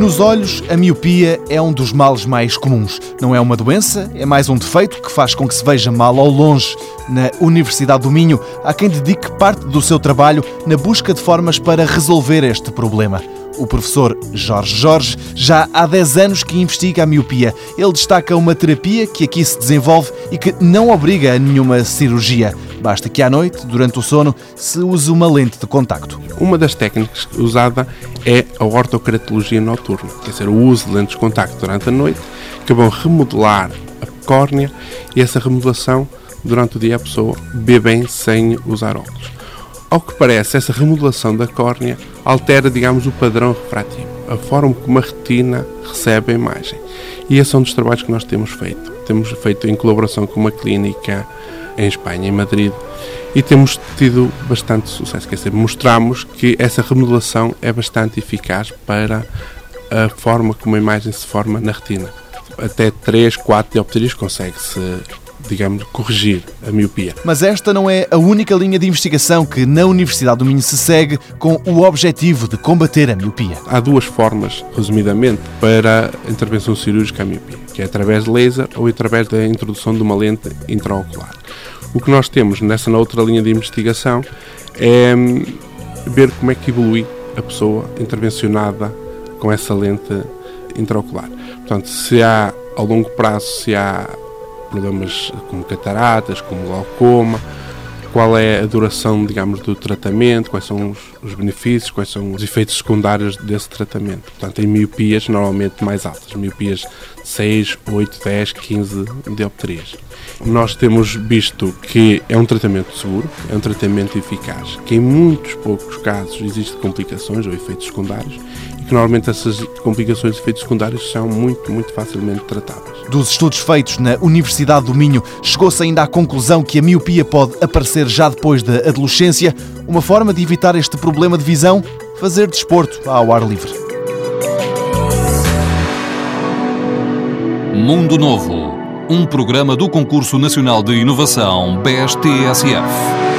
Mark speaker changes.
Speaker 1: Nos olhos, a miopia é um dos males mais comuns. Não é uma doença, é mais um defeito que faz com que se veja mal ao longe. Na Universidade do Minho, há quem dedique parte do seu trabalho na busca de formas para resolver este problema. O professor Jorge Jorge já há 10 anos que investiga a miopia. Ele destaca uma terapia que aqui se desenvolve e que não obriga a nenhuma cirurgia. Basta que à noite, durante o sono, se use uma lente de contacto.
Speaker 2: Uma das técnicas usada é a ortokeratologia noturna, quer dizer, o uso de lentes de contacto durante a noite, que vão remodelar a córnea e essa remodelação durante o dia a pessoa vê bem sem usar óculos. Ao que parece, essa remodelação da córnea altera, digamos, o padrão refrativo, a forma como a retina recebe a imagem. E esse é um dos trabalhos que nós temos feito. Temos feito em colaboração com uma clínica em Espanha, em Madrid, e temos tido bastante sucesso. Quer dizer, mostramos que essa remodelação é bastante eficaz para a forma como a imagem se forma na retina. Até 3, 4 dioptrias consegue-se digamos, corrigir a miopia.
Speaker 1: Mas esta não é a única linha de investigação que na Universidade do Minho se segue com o objetivo de combater a miopia.
Speaker 2: Há duas formas, resumidamente, para a intervenção cirúrgica à miopia, que é através de laser ou através da introdução de uma lente intraocular. O que nós temos nessa outra linha de investigação é hum, ver como é que evolui a pessoa intervencionada com essa lente intraocular. Portanto, se há ao longo prazo, se há problemas como cataratas, como glaucoma, qual é a duração, digamos, do tratamento, quais são os, os, benefícios, quais são os efeitos secundários desse tratamento. Portanto, em miopias normalmente mais altas, miopias 6, 8, 10, 15 dioptrias. Nós temos visto que é um tratamento seguro, é um tratamento eficaz, que em muitos poucos casos existem complicações ou efeitos secundários e que normalmente essas complicações e efeitos secundários são muito, muito facilmente tratáveis.
Speaker 1: Dos estudos feitos na Universidade do Minho, chegou-se ainda à conclusão que a miopia pode aparecer já depois da adolescência. Uma forma de evitar este problema de visão? Fazer desporto ao ar livre.
Speaker 3: Mundo Novo, um programa do Concurso Nacional de Inovação BSTSF.